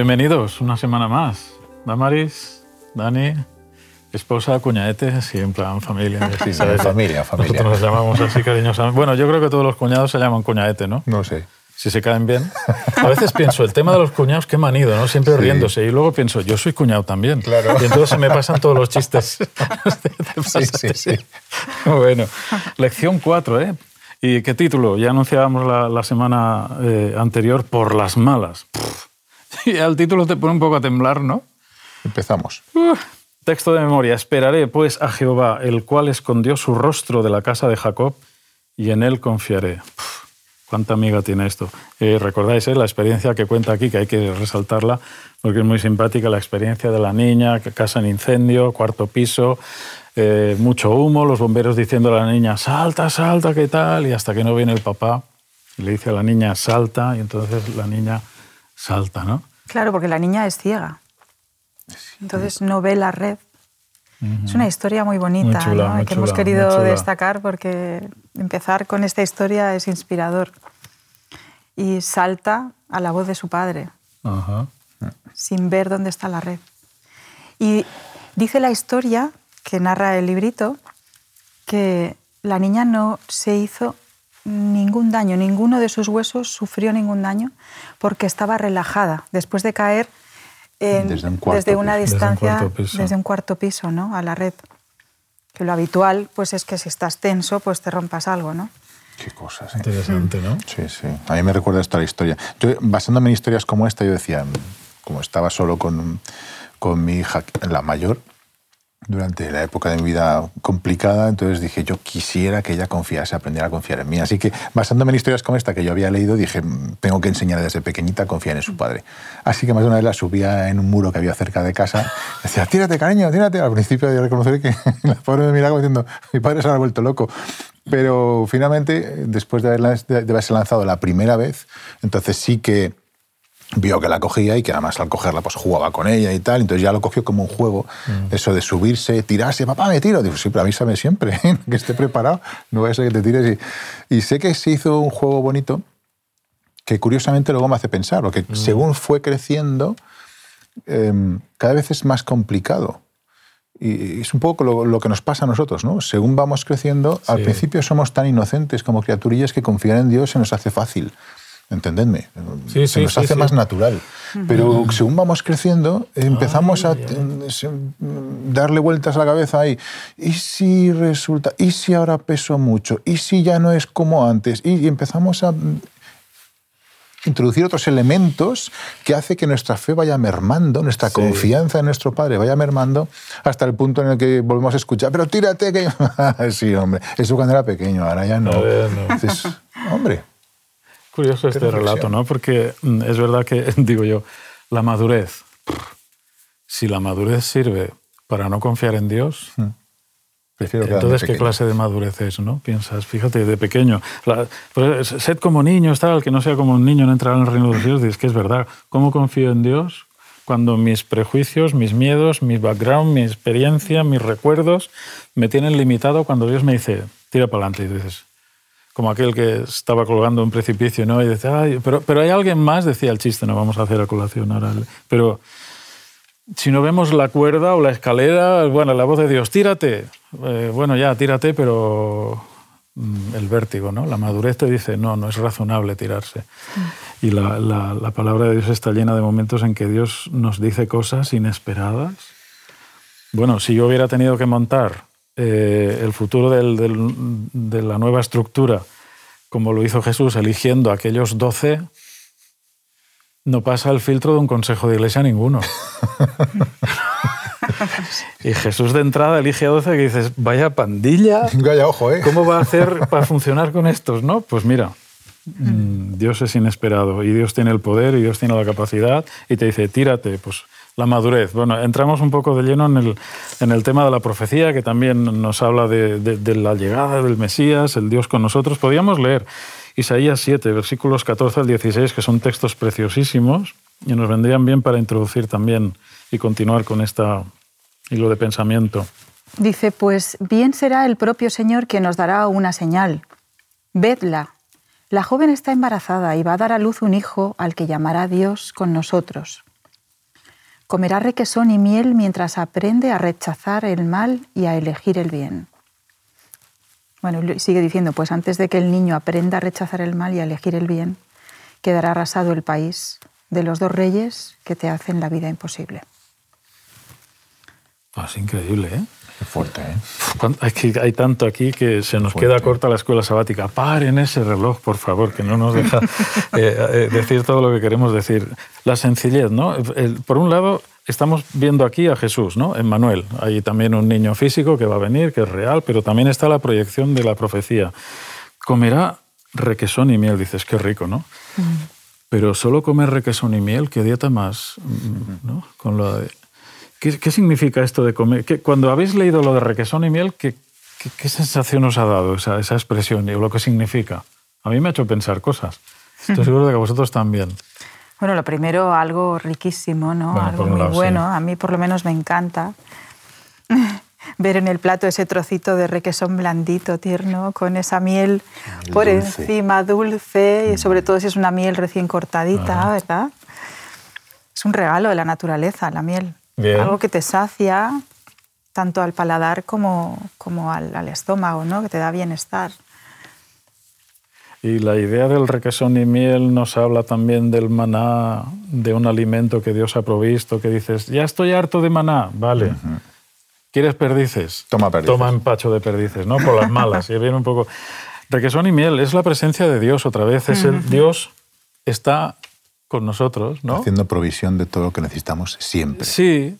Bienvenidos una semana más. Damaris, Dani, esposa, cuñadete, así en plan familia. Sí, ¿sabes? familia, familia. Nosotros nos llamamos así cariñosamente. Bueno, yo creo que todos los cuñados se llaman cuñadete, ¿no? No sé. Si se caen bien. A veces pienso, el tema de los cuñados, qué manido, ¿no? Siempre Sí. riéndose. Y luego pienso, yo soy cuñado también. Claro. Y entonces se me pasan todos los chistes. ¿Te Sí, sí, sí. Bueno, lección 4, ¿eh? ¿Y qué título? Ya anunciábamos la, la semana eh, anterior, por las malas. Pff. Y el título te pone un poco a temblar, ¿no? Empezamos. Texto de memoria. Esperaré pues a Jehová, el cual escondió su rostro de la casa de Jacob, y en él confiaré. Uf, ¿Cuánta amiga tiene esto? Eh, Recordáis eh, la experiencia que cuenta aquí, que hay que resaltarla, porque es muy simpática, la experiencia de la niña, que casa en incendio, cuarto piso, eh, mucho humo, los bomberos diciendo a la niña, salta, salta, ¿qué tal? Y hasta que no viene el papá, y le dice a la niña, salta, y entonces la niña salta, ¿no? Claro, porque la niña es ciega. Entonces no ve la red. Es una historia muy bonita Muy chula, ¿no? muy que hemos querido destacar porque empezar con esta historia es inspirador. Y salta a la voz de su padre, sin ver dónde está la red. Y dice la historia que narra el librito que la niña no se hizo ningún daño, ninguno de sus huesos sufrió ningún daño porque estaba relajada después de caer en- Desde un cuarto desde una piso. Desde un distancia cuarto piso. desde un cuarto piso, ¿no? a la red. Que lo habitual pues es que si estás tenso pues te rompas algo, ¿no? Qué cosas. ¿eh? Interesante, ¿no? Sí, sí. A mí me recuerda esta la historia. Yo, basándome en historias como esta, yo decía, como estaba solo con, con mi hija, la mayor, durante la época de mi vida complicada, entonces dije, yo quisiera que ella confiase, aprendiera a confiar en mí. Así que, basándome en historias como esta que yo había leído, dije, "Mm, tengo que enseñar desde pequeñita a confiar en su padre. Así que más de una vez la subía en un muro que había cerca de casa, decía, tírate, cariño, tírate. Al principio yo reconocer que la pobre me miraba diciendo, mi padre se ha vuelto loco. Pero finalmente, después de, de haberse lanzado la primera vez, entonces sí que vio que la cogía y que además al cogerla pues jugaba con ella y tal, entonces ya lo cogió como un juego, eso de subirse, tirarse, papá, me tiro, digo, sí, pero avísame siempre, ¿eh? que esté preparado, no vaya a ser que te tires. Y, y sé que se hizo un juego bonito que curiosamente luego me hace pensar, porque según fue creciendo, em, cada vez es más complicado. Y es un poco lo, lo que nos pasa a nosotros, ¿no? Según vamos creciendo, al Sí. principio somos tan inocentes como criaturillas que confiar en Dios se nos hace fácil. Entendedme. Sí, se sí, nos sí, hace sí. más natural. Pero según vamos creciendo, empezamos a darle vueltas a la cabeza ahí. ¿Y si resulta? ¿Y si ahora peso mucho? ¿Y si ya no es como antes? Y, empezamos a introducir otros elementos que hace que nuestra fe vaya mermando, nuestra Sí. confianza en nuestro Padre vaya mermando hasta el punto en el que volvemos a escuchar, pero tírate que... sí, hombre, eso cuando era pequeño, ahora ya no. Ya hombre, Curioso este reflexión. relato, ¿no? Porque mm, es verdad que, digo yo, la madurez, si la madurez sirve para no confiar en Dios, prefiero quedarme entonces qué clase de madurez es, ¿no? Piensas, fíjate, de pequeño, la- pues, sed como niños, tal, que no sea como un niño no entrará en el reino de los cielos, dices que es verdad. ¿Cómo confío en Dios cuando mis prejuicios, mis miedos, mi background, mi experiencia, mis recuerdos me tienen limitado cuando Dios me dice, tira para adelante? Y dices, como aquel que estaba colgando un precipicio, ¿no? Y dice, Ay, pero, pero hay alguien más, decía el chiste, no vamos a hacer a colación ahora. Pero si no vemos la cuerda o la escalera, bueno, la voz de Dios, tírate. Eh, bueno, ya, tírate, pero mm, el vértigo, ¿no? La madurez te dice, no, no es razonable tirarse. Y la, la- la palabra de Dios está llena de momentos en que Dios nos dice cosas inesperadas. Bueno, si yo hubiera tenido que montar eh, el futuro del- del- de la nueva estructura, como lo hizo Jesús, eligiendo aquellos doce, no pasa el filtro de un consejo de iglesia ninguno. y Jesús de entrada elige a 12 que dices, vaya pandilla, Vaya ojo, ¿eh? ¿cómo va a hacer para funcionar con estos? No, pues mira, mm, Dios es inesperado y Dios tiene el poder y Dios tiene la capacidad y te dice, tírate, pues la madurez. Bueno, entramos un poco de lleno en el, en el tema de la profecía, que también nos habla de, la llegada del Mesías, el Dios con nosotros. Podríamos leer Isaías 7, versículos 14 al 16, que son textos preciosísimos y nos vendrían bien para introducir también y continuar con esta hilo de pensamiento. Dice, pues bien será el propio Señor quien nos dará una señal. Vedla. La joven está embarazada y va a dar a luz un hijo al que llamará Dios con nosotros. Comerá requesón y miel mientras aprende a rechazar el mal y a elegir el bien. Bueno, sigue diciendo, pues antes de que el niño aprenda a rechazar el mal y a elegir el bien, quedará arrasado el país de los dos reyes que te hacen la vida imposible. Ah, es increíble, ¿eh? Qué fuerte, ¿eh? Es que hay tanto aquí que se nos queda corta la escuela sabática. Paren ese reloj, por favor, que no nos deja eh, eh, decir todo lo que queremos decir. La sencillez, ¿no? por un lado, estamos viendo aquí a Jesús, ¿no? En Manuel. Hay también un niño físico que va a venir, que es real, pero también está la proyección de la profecía. Comerá requesón y miel, dices, qué rico, ¿no? Pero solo comer requesón y miel, qué dieta más, ¿no? Con lo de... ¿Qué, significa esto de comer? cuando habéis leído lo de requesón y miel, ¿qué, qué, sensación os ha dado esa, esa expresión y lo que significa? A mí me ha hecho pensar cosas. Estoy seguro de que a vosotros también. Bueno, lo primero, algo riquísimo, ¿no? algo muy bueno. A mí por lo menos me encanta ver en el plato ese trocito de requesón blandito, tierno, con esa miel por encima, dulce, y sobre todo si es una miel recién cortadita, ¿verdad? Es un regalo de la naturaleza, la miel. Algo que te sacia tanto al paladar como, como al, al estómago, ¿no? que te da bienestar. Y la idea del requesón y miel nos habla también del maná, de un alimento que Dios ha provisto, que dices, ya estoy harto de maná, vale. ¿Quieres perdices? Toma perdices. Toma empacho de perdices, ¿no? Por las malas. y viene un poco... Requesón y miel es la presencia de Dios otra vez. Es el Dios está con nosotros, ¿no? Haciendo provisión de todo lo que necesitamos siempre. Sí,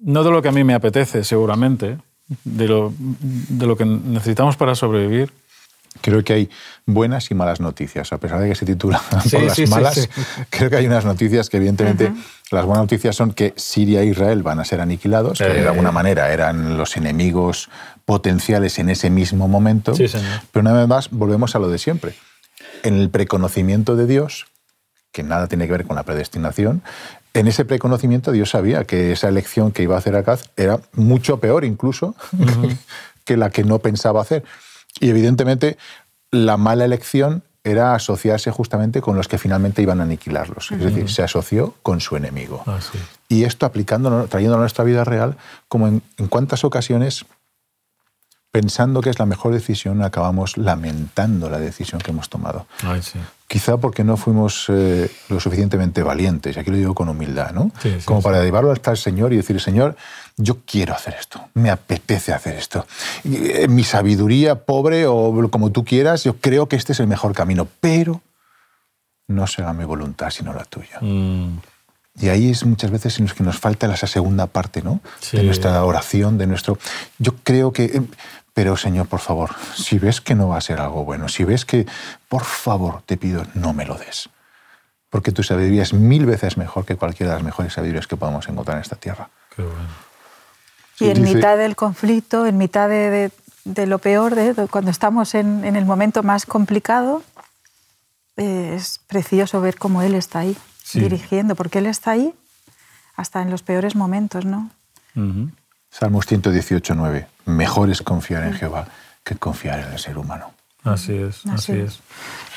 no de lo que a mí me apetece, seguramente, de lo, de lo que necesitamos para sobrevivir, Creo que hay buenas y malas noticias. A pesar de que se titula por las malas, creo que hay unas noticias que evidentemente las buenas noticias son que Siria e Israel van a ser aniquilados, que de alguna manera eran los enemigos potenciales en ese mismo momento. Pero una vez más volvemos a lo de siempre. En el preconocimiento de Dios, que nada tiene que ver con la predestinación, en ese preconocimiento Dios sabía que esa elección que iba a hacer Acaz era mucho peor incluso que la que no pensaba hacer. Y evidentemente la mala elección era asociarse justamente con los que finalmente iban a aniquilarlos. Es decir, se asoció con su enemigo. Ah, y esto aplicándolo, trayéndolo a nuestra vida real, como en, en cuántas ocasiones pensando que es la mejor decisión, acabamos lamentando la decisión que hemos tomado. Quizá porque no fuimos eh, lo suficientemente valientes, y aquí lo digo con humildad, ¿no? Como para llevarlo hasta el Señor y decir, Señor, yo quiero hacer esto, me apetece hacer esto. Eh, mi sabiduría pobre o como tú quieras, yo creo que este es el mejor camino, pero no será mi voluntad sino la tuya. Mm. Y ahí es muchas veces en los que nos falta esa segunda parte ¿no? de nuestra oración, de nuestro... Yo creo que eh, pero Señor, por favor, si ves que no va a ser algo bueno, si ves que, por favor, te pido, no me lo des. Porque tu sabiduría es mil veces mejor que cualquiera de las mejores sabidurías que podamos encontrar en esta tierra. Qué bueno. Y en mitad del conflicto, en mitad de, lo peor, de, cuando estamos en, el momento más complicado, eh, es precioso ver cómo Él está ahí, dirigiendo, porque Él está ahí hasta en los peores momentos, ¿no? Salmos 118, 9. Mejor es confiar en Jehová que confiar en el ser humano. Así es, así, es.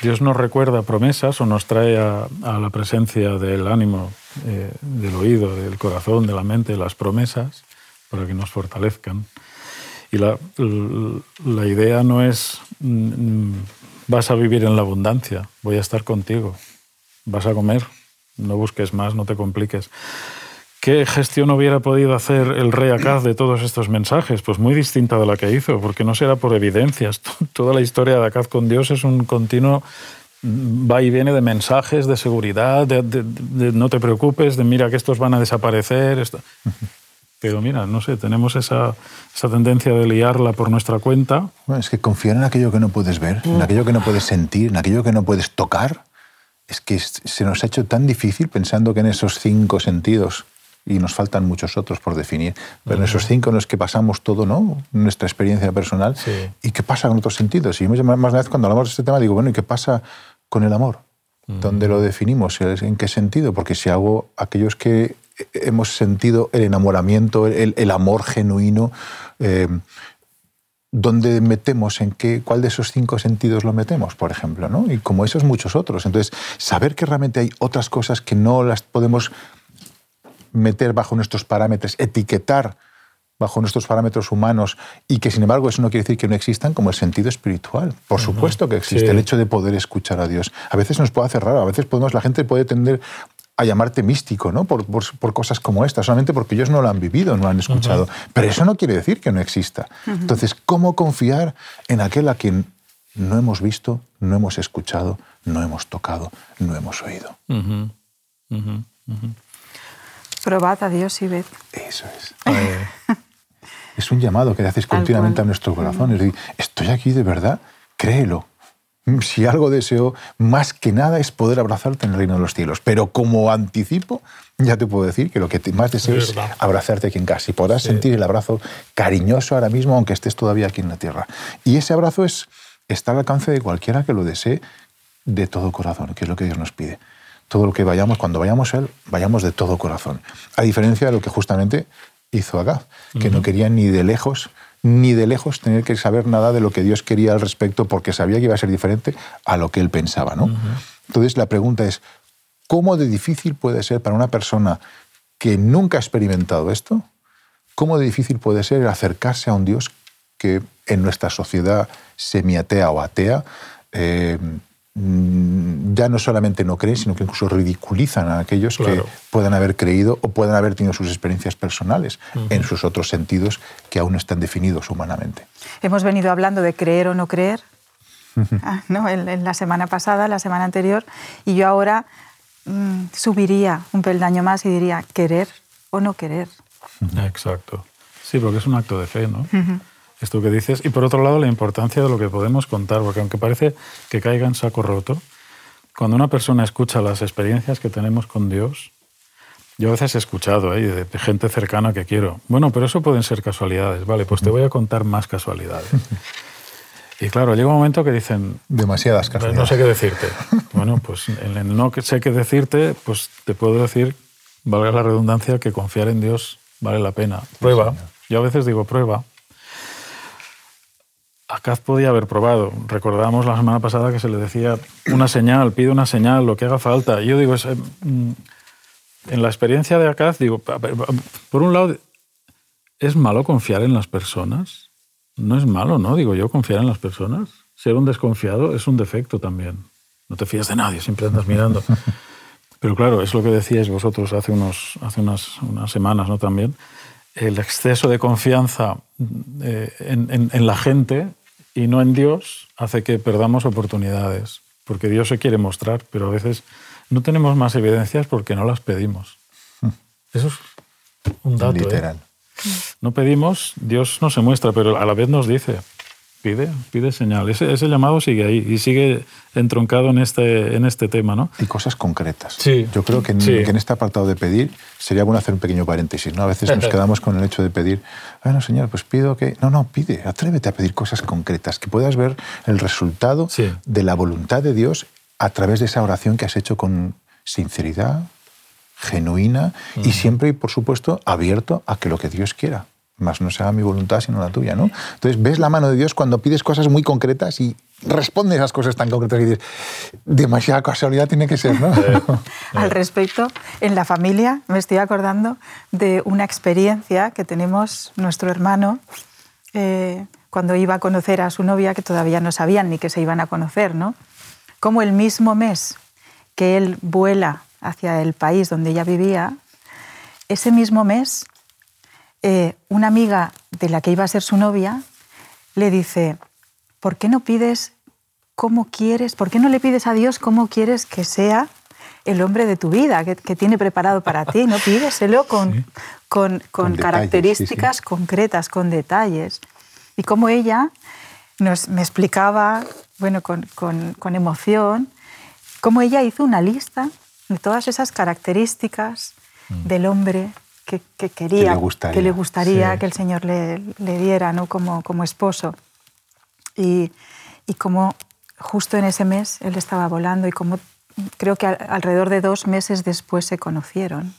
Dios nos recuerda promesas o nos trae a, la presencia del ánimo, eh, del oído, del corazón, de la mente, las promesas para que nos fortalezcan. Y la, la idea no es mm, vas a vivir en la abundancia, voy a estar contigo, vas a comer, no busques más, no te compliques. ¿Qué gestión hubiera podido hacer el rey Acaz de todos estos mensajes? Pues muy distinta de la que hizo, porque no será por evidencias. Toda la historia de Acaz con Dios es un continuo va y viene de mensajes de seguridad, de, no te preocupes, de mira que estos van a desaparecer. Pero mira, no sé, tenemos esa, esa, tendencia de liarla por nuestra cuenta. Bueno, es que confiar en aquello que no puedes ver, en aquello que no puedes sentir, en aquello que no puedes tocar, es que se nos ha hecho tan difícil pensando que en esos cinco sentidos y nos faltan muchos otros por definir. Pero en esos cinco en los que pasamos todo, ¿no? Nuestra experiencia personal. ¿Y qué pasa con otros sentidos? Y más de una vez cuando hablamos de este tema digo, bueno, ¿y qué pasa con el amor? ¿Dónde lo definimos? ¿En qué sentido? Porque si hago aquellos que hemos sentido el enamoramiento, el, amor genuino, eh, ¿dónde metemos? ¿En qué, cuál de esos cinco sentidos lo metemos, por ejemplo? ¿no? Y como esos muchos otros. Entonces, saber que realmente hay otras cosas que no las podemos meter bajo nuestros parámetros, etiquetar bajo nuestros parámetros humanos y que sin embargo eso no quiere decir que no existan como el sentido espiritual. Por supuesto que existe el hecho de poder escuchar a Dios. A veces nos puede hacer raro, a veces podemos, la gente puede tender a llamarte místico, ¿no? Por, por, cosas como esta, solamente porque ellos no lo han vivido, no lo han escuchado. Pero eso no quiere decir que no exista. Entonces, ¿cómo confiar en aquel a quien no hemos visto, no hemos escuchado, no hemos tocado, no hemos oído? Probad a Dios y ved. Eso es. es un llamado que le haces continuamente a nuestro corazón. Es decir, estoy aquí de verdad, créelo. Si algo deseo, más que nada es poder abrazarte en el reino de los cielos. Pero como anticipo, ya te puedo decir que lo que más deseo es, abrazarte aquí en casa. Y podrás sentir el abrazo cariñoso ahora mismo, aunque estés todavía aquí en la tierra. Y ese abrazo es, está al alcance de cualquiera que lo desee de todo corazón, que es lo que Dios nos pide. Todo lo que vayamos, cuando vayamos a Él, vayamos de todo corazón. A diferencia de lo que justamente hizo acá, que no quería ni de lejos, ni de lejos tener que saber nada de lo que Dios quería al respecto porque sabía que iba a ser diferente a lo que él pensaba. ¿no? Entonces la pregunta es, ¿cómo de difícil puede ser para una persona que nunca ha experimentado esto? ¿Cómo de difícil puede ser acercarse a un Dios que en nuestra sociedad semiatea o atea eh, ya no solamente no creen, sino que incluso ridiculizan a aquellos que puedan haber creído o puedan haber tenido sus experiencias personales en sus otros sentidos que aún no están definidos humanamente. Hemos venido hablando de creer o no creer ah, ¿no? En, la semana pasada, la semana anterior, y yo ahora mm, subiría un peldaño más y diría querer o no querer. Exacto. Sí, porque es un acto de fe, ¿no? Esto que dices. Y por otro lado, la importancia de lo que podemos contar, porque aunque parece que caiga en saco roto, cuando una persona escucha las experiencias que tenemos con Dios, yo a veces he escuchado ¿eh? de gente cercana que quiero, bueno, pero eso pueden ser casualidades, vale, pues te voy a contar más casualidades. Y claro, llega un momento que dicen... Demasiadas casualidades. No sé qué decirte. Bueno, pues en el no sé qué decirte, pues te puedo decir, valga la redundancia, que confiar en Dios vale la pena. Prueba. Yo a veces digo prueba, Acaz podía haber probado. Recordamos la semana pasada que se le decía una señal, pide una señal, lo que haga falta. yo digo, mm, en la experiencia de Acaz, digo, por un lado, ¿es malo confiar en las personas? No es malo, ¿no? Digo yo, confiar en las personas. Ser un desconfiado es un defecto también. No te fías de nadie, siempre andas mirando. Pero claro, es lo que decíais vosotros hace, unos, hace unas, unas semanas, ¿no? También el exceso de confianza eh, en, la gente y no en Dios hace que perdamos oportunidades, porque Dios se quiere mostrar, pero a veces no tenemos más evidencias porque no las pedimos. Eso es un dato. ¿eh? Literal. No pedimos, Dios no se muestra, pero a la vez nos dice, pide, pide señal. Ese, ese, llamado sigue ahí y sigue entroncado en este, en este tema. ¿no? Y cosas concretas. Sí. Yo creo que en, que en, este apartado de pedir sería bueno hacer un pequeño paréntesis. ¿no? A veces nos quedamos con el hecho de pedir, bueno, Señor, pues pido que... No, no, pide, atrévete a pedir cosas concretas, que puedas ver el resultado de la voluntad de Dios a través de esa oración que has hecho con sinceridad, genuina y siempre, por supuesto, abierto a que lo que Dios quiera más no sea mi voluntad sino la tuya, ¿no? Entonces ves la mano de Dios cuando pides cosas muy concretas y responde esas cosas tan concretas y dices, demasiada casualidad tiene que ser, ¿no? Al respecto, en la familia me estoy acordando de una experiencia que tenemos nuestro hermano eh, cuando iba a conocer a su novia, que todavía no sabían ni que se iban a conocer, ¿no? Como el mismo mes que él vuela hacia el país donde ella vivía, ese mismo mes eh, una amiga de la que iba a ser su novia le dice, ¿por qué no pides cómo quieres, por qué no le pides a Dios cómo quieres que sea el hombre de tu vida, que, tiene preparado para ti? No pídeselo con, con, características concretas, con detalles. Y como ella nos, me explicaba, bueno, con, con emoción, cómo ella hizo una lista de todas esas características mm. del hombre que, quería, que le gustaría, que, el Señor le, diera ¿no? como, como esposo. Y, y, como justo en ese mes él estaba volando y como creo que alrededor de dos meses después se conocieron.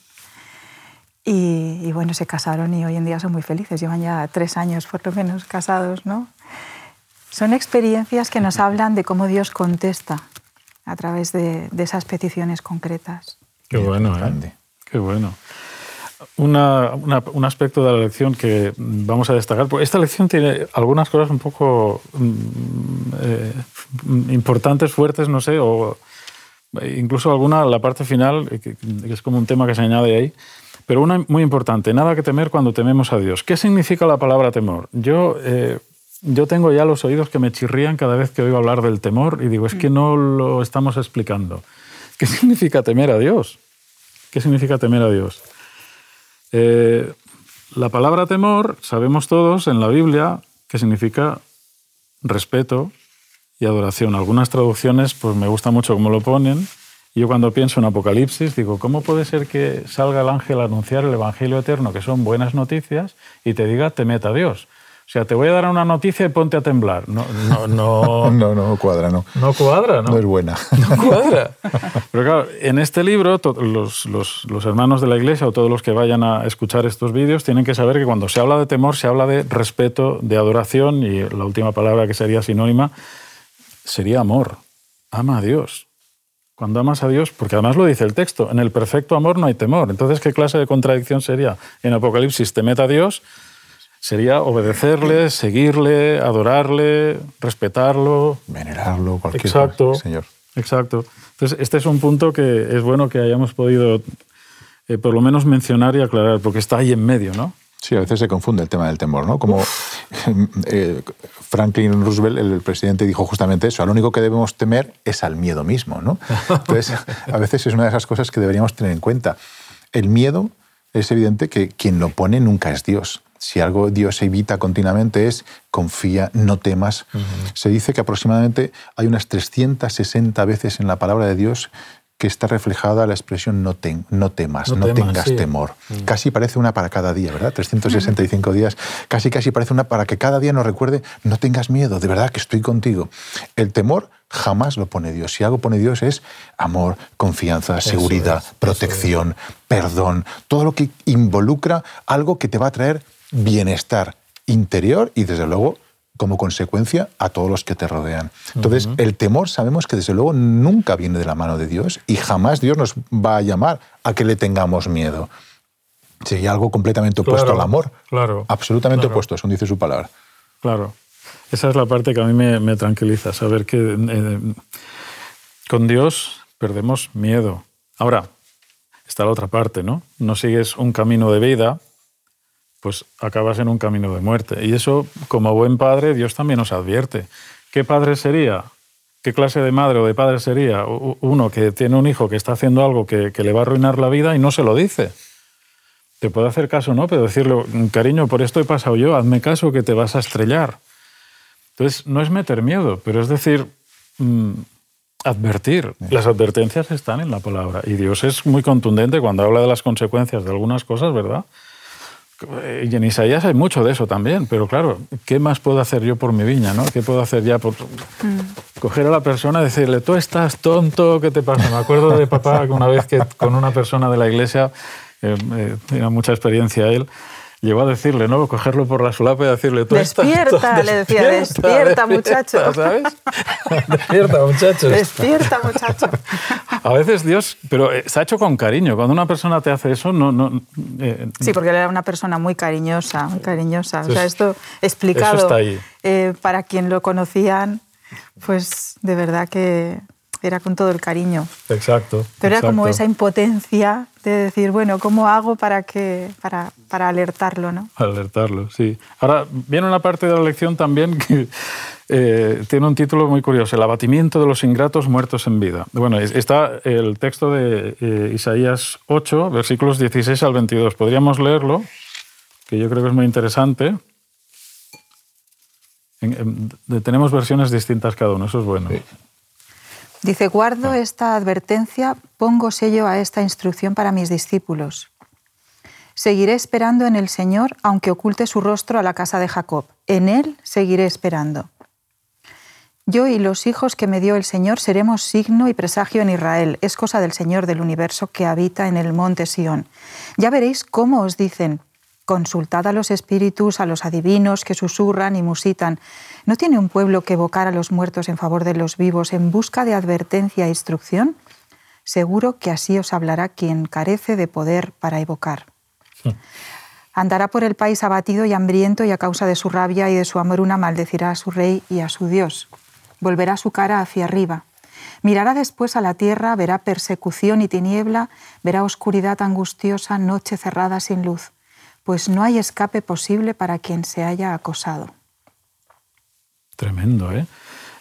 Y, bueno, se casaron y hoy en día son muy felices. Llevan ya tres años por lo menos casados, ¿no? Son experiencias que nos hablan de cómo Dios contesta a través de, de esas peticiones concretas. Qué bueno, ¿eh? Qué bueno. Una, un aspecto de la lección que vamos a destacar. Esta lección tiene algunas cosas un poco mm, eh, importantes, fuertes, no sé, o incluso alguna, la parte final, que, que es como un tema que se añade ahí. Pero una muy importante, nada que temer cuando tememos a Dios. ¿Qué significa la palabra temor? Yo, eh, yo tengo ya los oídos que me chirrían cada vez que oigo hablar del temor y digo, es que no lo estamos explicando. ¿Qué significa temer a Dios? ¿Qué significa temer a Dios? Eh, la palabra temor, sabemos todos en la Biblia que significa respeto y adoración. Algunas traducciones, pues me gusta mucho cómo lo ponen, yo cuando pienso en Apocalipsis digo, ¿cómo puede ser que salga el ángel a anunciar el Evangelio eterno, que son buenas noticias, y te diga, meta a Dios? O sea, te voy a dar una noticia y ponte a temblar. No, no, no, no, no cuadra, no. No cuadra, ¿no? No es buena. No cuadra. Pero claro, en este libro, los, los, los, hermanos de la iglesia o todos los que vayan a escuchar estos vídeos tienen que saber que cuando se habla de temor, se habla de respeto, de adoración, y la última palabra que sería sinónima sería amor. Ama a Dios. Cuando amas a Dios, porque además lo dice el texto, en el perfecto amor no hay temor. Entonces, ¿qué clase de contradicción sería? En Apocalipsis, temed a Dios, sería obedecerle, seguirle, adorarle, respetarlo. Venerarlo, cualquier Exacto, cosa, Señor. Exacto. Entonces, este es un punto que es bueno que hayamos podido eh, por lo menos mencionar y aclarar, porque está ahí en medio, ¿no? Sí, a veces se confunde el tema del temor, ¿no? Como eh, Franklin Roosevelt, el presidente, dijo justamente eso, al único que debemos temer es al miedo mismo, ¿no? Entonces, a veces es una de esas cosas que deberíamos tener en cuenta. El miedo es evidente que quien lo pone nunca es Dios. Si algo Dios evita continuamente es confía, no temas. Se dice que aproximadamente hay unas 360 veces en la palabra de Dios que está reflejada la expresión no, no temas, no, tengas temor. Mm. Casi parece una para cada día, ¿verdad? 365 días, casi casi parece una para que cada día nos recuerde, no tengas miedo, de verdad que estoy contigo. El temor jamás lo pone Dios. Si algo pone Dios es amor, confianza, seguridad, protección, perdón, todo lo que involucra algo que te va a traer bienestar interior y desde luego como consecuencia a todos los que te rodean. Entonces, el temor sabemos que desde luego nunca viene de la mano de Dios y jamás Dios nos va a llamar a que le tengamos miedo. Sería algo completamente opuesto al amor. Claro. Absolutamente opuesto, eso dice su palabra. Claro. Esa es la parte que a mí me, tranquiliza, saber que eh, con Dios perdemos miedo. Ahora, está la otra parte, ¿no? No sigues un camino de vida pues acabas en un camino de muerte. Y eso, como buen padre, Dios también nos advierte. ¿Qué padre sería? ¿Qué clase de madre o de padre sería uno que tiene un hijo que está haciendo algo que, le va a arruinar la vida y no se lo dice? Te puede hacer caso, ¿no? Pero decirle, cariño, por esto he pasado yo, hazme caso que te vas a estrellar. Entonces, no es meter miedo, pero es decir, mm, advertir. Las advertencias están en la palabra. Y Dios es muy contundente cuando habla de las consecuencias de algunas cosas, ¿verdad? Y en Isaías hay mucho de eso también, pero claro, ¿qué más puedo hacer yo por mi viña? ¿no? ¿Qué puedo hacer ya por mm. coger a la persona y decirle, tú estás tonto, ¿qué te pasa? Me acuerdo de papá que una vez que con una persona de la iglesia, eh, eh, tenía mucha experiencia él, llegó a decirle, ¿no? Cogerlo por la solapa y decirle, tú despierta, le decía, despierta, muchacho. ¿Sabes? despierta, muchacho. Despierta, muchacho. A veces Dios, pero eh, se ha hecho con cariño. Cuando una persona te hace eso, no... no eh, sí, porque él era una persona muy cariñosa, muy cariñosa. o sea, esto explicado está ahí. Eh, para quien lo conocían, pues de verdad que era con todo el cariño. Exacto. Pero era como esa impotencia de decir, bueno, ¿cómo hago para, que, para, para alertarlo? ¿no? Alertarlo, sí. Ahora, viene una parte de la lección también que eh, tiene un título muy curioso, El abatimiento de los ingratos muertos en vida. Bueno, está el texto de eh, Isaías 8, versículos 16 al 22. Podríamos leerlo, que yo creo que es muy interesante. tenemos versiones distintas cada uno, eso es bueno. Dice, guardo esta advertencia, pongo sello a esta instrucción para mis discípulos. Seguiré esperando en el Señor, aunque oculte su rostro a la casa de Jacob. En Él seguiré esperando. Yo y los hijos que me dio el Señor seremos signo y presagio en Israel. Es cosa del Señor del universo que habita en el monte Sión. Ya veréis cómo os dicen, Consultad a los espíritus, a los adivinos que susurran y musitan. ¿No tiene un pueblo que evocar a los muertos en favor de los vivos en busca de advertencia e instrucción? Seguro que así os hablará quien carece de poder para evocar. Andará por el país abatido y hambriento y a causa de su rabia y de su hambruna maldecirá a su rey y a su Dios. Volverá su cara hacia arriba. Mirará después a la tierra, verá persecución y tiniebla, verá oscuridad angustiosa, noche cerrada sin luz, pues no hay escape posible para quien se haya acosado. Tremendo, ¿eh?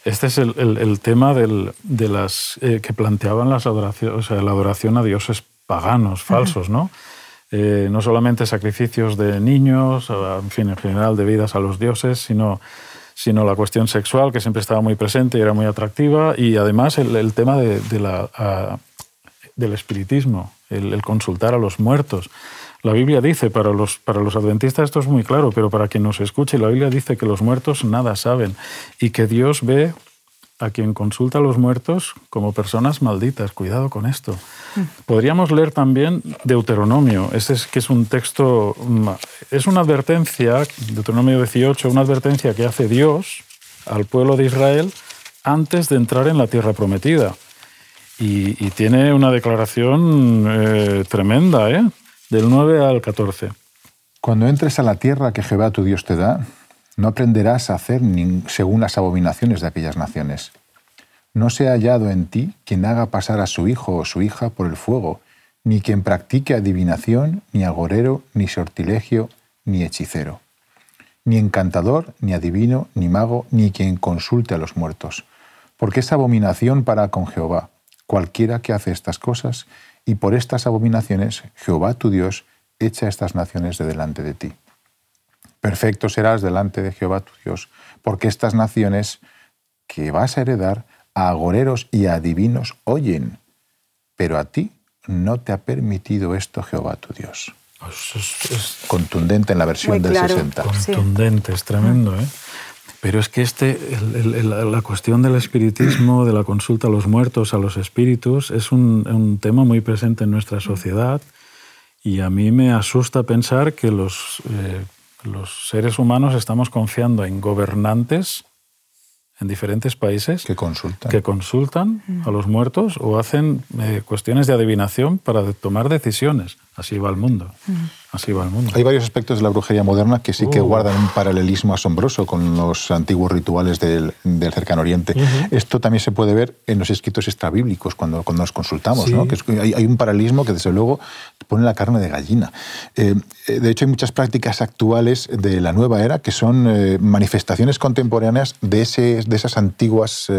Este es el, tema de las eh, que planteaban las adoraciones, o sea, la adoración a dioses paganos, falsos, ¿no? Eh, no solamente sacrificios de niños, en fin, en general de vidas a los dioses, sino, sino la cuestión sexual, que siempre estaba muy presente y era muy atractiva, y además el, tema de, la, del espiritismo, el, consultar a los muertos. La Biblia dice, para los, para los adventistas esto es muy claro, pero para quien nos escuche, la Biblia dice que los muertos nada saben y que Dios ve a quien consulta a los muertos como personas malditas. Cuidado con esto. Podríamos leer también Deuteronomio, ese es que es un texto, es una advertencia, Deuteronomio 18, una advertencia que hace Dios al pueblo de Israel antes de entrar en la tierra prometida. Y, tiene una declaración eh, tremenda, ¿eh? Del 9 al 14. Cuando entres a la tierra que Jehová tu Dios te da, no aprenderás a hacer según las abominaciones de aquellas naciones. No se ha hallado en ti quien haga pasar a su hijo o su hija por el fuego, ni quien practique adivinación, ni agorero, ni sortilegio, ni hechicero, ni encantador, ni adivino, ni mago, ni quien consulte a los muertos, porque es abominación para con Jehová cualquiera que hace estas cosas, y por estas abominaciones Jehová tu Dios echa estas naciones de delante de ti. Perfecto serás delante de Jehová tu Dios, porque estas naciones que vas a heredar a agoreros y a adivinos oyen, pero a ti no te ha permitido esto Jehová tu Dios. Es, contundente en la versión del 60. Contundente, es tremendo. ¿eh? Pero es que este, la cuestión del espiritismo, de la consulta a los muertos, a los espíritus, es un, tema muy presente en nuestra sociedad y a mí me asusta pensar que los, eh, los seres humanos estamos confiando en gobernantes en diferentes países que consultan, que consultan a los muertos o hacen eh, cuestiones de adivinación para tomar decisiones. Así va el mundo. Así va el mundo. Hay varios aspectos de la brujería moderna que sí que uh. guardan un paralelismo asombroso con los antiguos rituales del, cercano oriente. Esto también se puede ver en los escritos extrabíblicos cuando, cuando nos consultamos. ¿no? Que hay, un paralelismo que desde luego pone la carne de gallina. Eh, eh, de hecho, hay muchas prácticas actuales de la nueva era que son eh, manifestaciones contemporáneas de, ese, de esas antiguas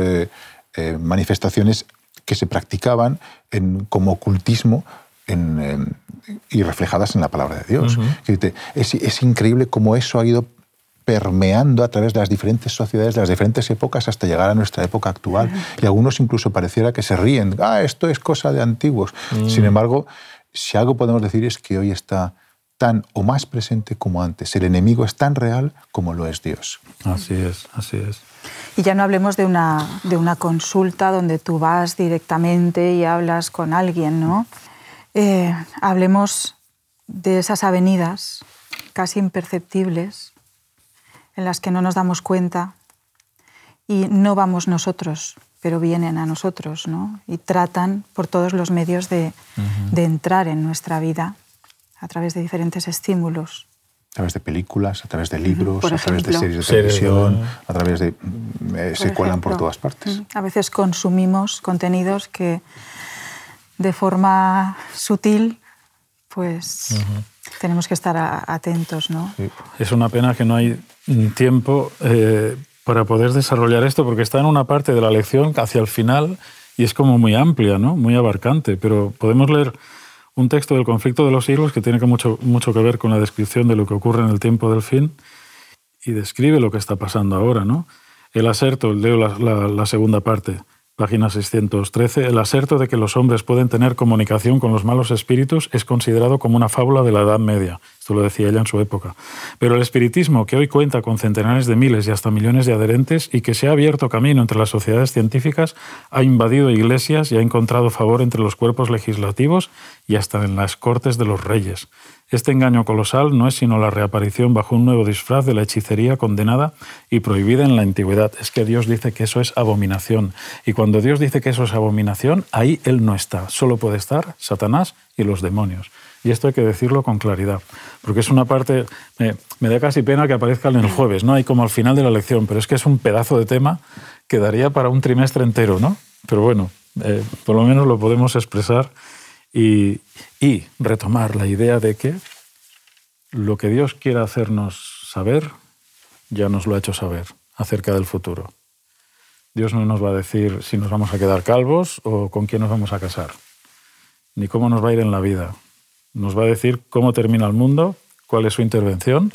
manifestaciones que se practicaban en, como ocultismo y reflejadas en la palabra de Dios. es, increíble cómo eso ha ido permeando a través de las diferentes sociedades, de las diferentes épocas, hasta llegar a nuestra época actual. Y algunos incluso pareciera que se ríen, ah, esto es cosa de antiguos. Mm. Sin embargo, si algo podemos decir es que hoy está tan o más presente como antes. El enemigo es tan real como lo es Dios. Así es, así es. Y ya no hablemos de una, de una consulta donde tú vas directamente y hablas con alguien, ¿no? Eh, hablemos de esas avenidas casi imperceptibles en las que no nos damos cuenta y no vamos nosotros, pero vienen a nosotros, ¿no? Y tratan por todos los medios de, entrar en nuestra vida a través de diferentes estímulos. A través de películas, a través de libros, a través de series de televisión, a través de... Eh, se cuelan por todas partes. A veces consumimos contenidos que de forma sutil, pues tenemos que estar atentos. ¿no? Es una pena que no hay tiempo eh, para poder desarrollar esto, porque está en una parte de la lección hacia el final y es como muy amplia, ¿no? muy abarcante, pero podemos leer un texto del conflicto de los siglos que tiene mucho, mucho que ver con la descripción de lo que ocurre en el tiempo del fin y describe lo que está pasando ahora. ¿no? El aserto, leo la segunda parte. Página 613. El aserto de que los hombres pueden tener comunicación con los malos espíritus es considerado como una fábula de la Edad Media. Esto lo decía ella en su época. Pero el espiritismo, que hoy cuenta con centenares de miles y hasta millones de adherentes y que se ha abierto camino entre las sociedades científicas, ha invadido iglesias y ha encontrado favor entre los cuerpos legislativos y hasta en las cortes de los reyes. Este engaño colosal no es sino la reaparición bajo un nuevo disfraz de la hechicería condenada y prohibida en la antigüedad. Es que Dios dice que eso es abominación. Y cuando Dios dice que eso es abominación, ahí Él no está. Solo puede estar Satanás y los demonios. Y esto hay que decirlo con claridad, porque es una parte, me, da casi pena que aparezca en el jueves, ¿no? Hay como al final de la lección, pero es que es un pedazo de tema que daría para un trimestre entero, ¿no? Pero bueno, eh, por lo menos lo podemos expresar y, retomar la idea de que lo que Dios quiera hacernos saber, ya nos lo ha hecho saber acerca del futuro. Dios no nos va a decir si nos vamos a quedar calvos o con quién nos vamos a casar, ni cómo nos va a ir en la vida. Nos va a decir cómo termina el mundo, cuál es su intervención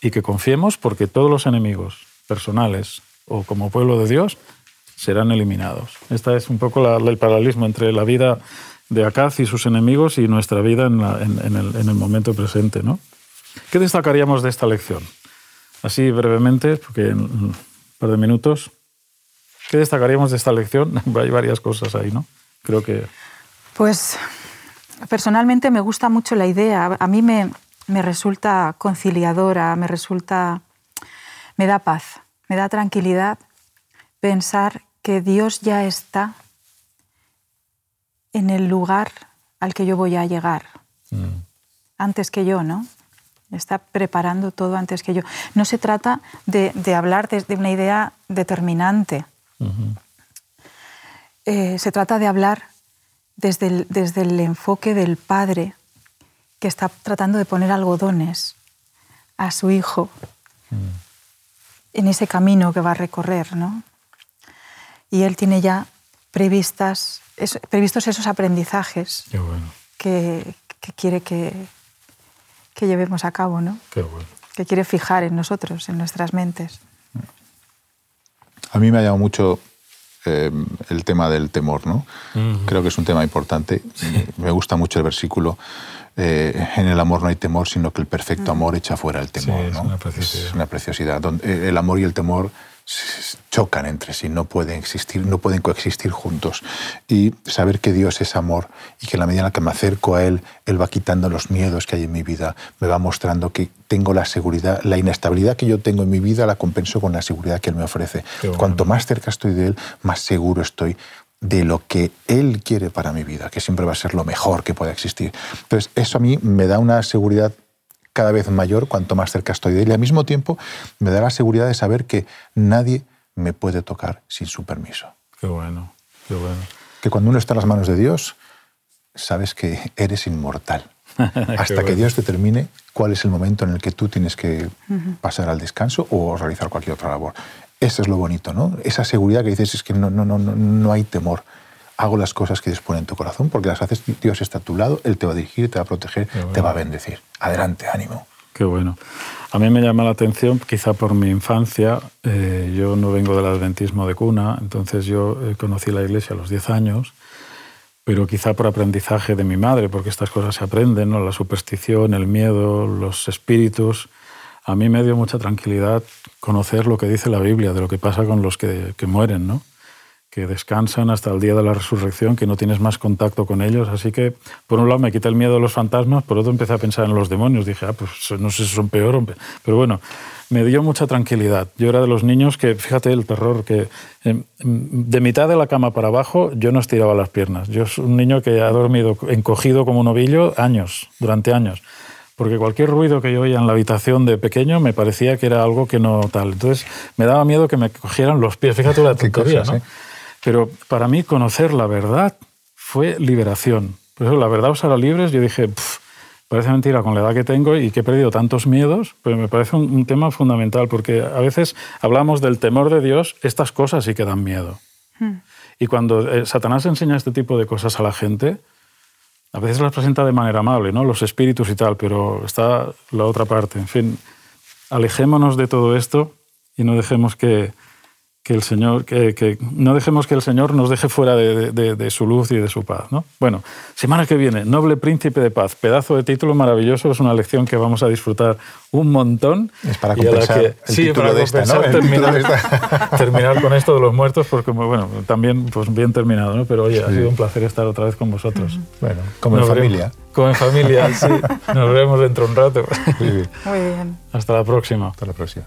y que confiemos porque todos los enemigos personales o como pueblo de Dios serán eliminados. Este es un poco el paralelismo entre la vida de Acaz y sus enemigos y nuestra vida en, el, en el momento presente. ¿no? ¿Qué destacaríamos de esta lección? Así brevemente, porque en un par de minutos, ¿Qué destacaríamos de esta lección? Hay varias cosas ahí, ¿no? Creo que... Pues personalmente me gusta mucho la idea. A mí me, me resulta conciliadora, me resulta... me da paz, me da tranquilidad pensar que Dios ya está en el lugar al que yo voy a llegar, mm. antes que yo, ¿no? Está preparando todo antes que yo. No se trata de, de hablar desde una idea determinante, eh, se trata de hablar desde el, desde el enfoque del padre que está tratando de poner algodones a su hijo en ese camino que va a recorrer, ¿no? Y él tiene ya previstas, previstos esos aprendizajes que, quiere que, que, llevemos a cabo, ¿no? Que quiere fijar en nosotros, en nuestras mentes. A mí me ha llamado mucho eh, el tema del temor, ¿no? Creo que es un tema importante. Me gusta mucho el versículo. Eh, en el amor no hay temor, sino que el perfecto amor echa fuera el temor. es, una preciosidad. es una preciosidad. Eh, el amor y el temor chocan entre sí, no pueden existir, no pueden coexistir juntos. Y saber que Dios es amor y que en la medida en la que me acerco a Él, Él va quitando los miedos que hay en mi vida, me va mostrando que tengo la seguridad, la inestabilidad que yo tengo en mi vida la compenso con la seguridad que Él me ofrece. Cuanto más cerca estoy de Él, más seguro estoy de lo que Él quiere para mi vida, que siempre va a ser lo mejor que pueda existir. Entonces, eso a mí me da una seguridad cada vez mayor cuanto más cerca estoy de él. Y al mismo tiempo me da la seguridad de saber que nadie me puede tocar sin su permiso. Qué bueno, qué bueno. Que cuando uno está en las manos de Dios, sabes que eres inmortal. Hasta que Dios determine cuál es el momento en el que tú tienes que pasar al descanso o realizar cualquier otra labor. Eso es lo bonito, ¿no? Esa seguridad que dices es que no, no, no, no, no hay temor hago las cosas que dispone en tu corazón, porque las haces, Dios está a tu lado, Él te va a dirigir, te va a proteger, te va a bendecir. Adelante, ánimo. Qué bueno. A mí me llama la atención, quizá por mi infancia, eh, yo no vengo del adventismo de cuna, entonces yo eh, conocí la iglesia a los 10 años, pero quizá por aprendizaje de mi madre, porque estas cosas se aprenden, ¿no? la superstición, el miedo, los espíritus. A mí me dio mucha tranquilidad conocer lo que dice la Biblia, de lo que pasa con los que, que mueren, ¿no? Que descansan hasta el día de la resurrección, que no tienes más contacto con ellos. Así que, por un lado, me quita el miedo a los fantasmas, por otro, empecé a pensar en los demonios. Dije, ah, pues no sé si son peor. Pero bueno, me dio mucha tranquilidad. Yo era de los niños que, fíjate el terror, que em, de mitad de la cama para abajo yo no estiraba las piernas. Yo soy un niño que ha dormido encogido como un ovillo años, durante años porque cualquier ruido que yo oía en la habitación de pequeño me parecía que era algo que no tal. Entonces me daba miedo que me cogieran los pies. Fíjate la tontería, ¿no? Pero para mí conocer la verdad fue liberación. Por eso la verdad os hará libres. Yo dije, parece mentira con la edad que tengo y que he perdido tantos miedos, pero me parece un, tema fundamental porque a veces hablamos del temor de Dios, estas cosas sí que dan miedo. Hmm. Y cuando eh, Satanás enseña este tipo de cosas a la gente, a veces las presenta de manera amable, ¿no? Los espíritus y tal, pero está la otra parte. En fin, alejémonos de todo esto y no dejemos que, que el Señor, que, no dejemos que el Señor nos deje fuera de, su luz y de su paz. ¿no? Bueno, semana que viene, Noble Príncipe de Paz, pedazo de título maravilloso, es una lección que vamos a disfrutar un montón. Es para compensar el sí, para de esta, ¿no? terminar, con esto de los muertos, porque bueno, también pues bien terminado, ¿no? pero oye, ha sido un placer estar otra vez con vosotros. Bueno, como en familia. como en familia, sí. Nos vemos dentro de un rato. Muy bien. Hasta la próxima. Hasta la próxima.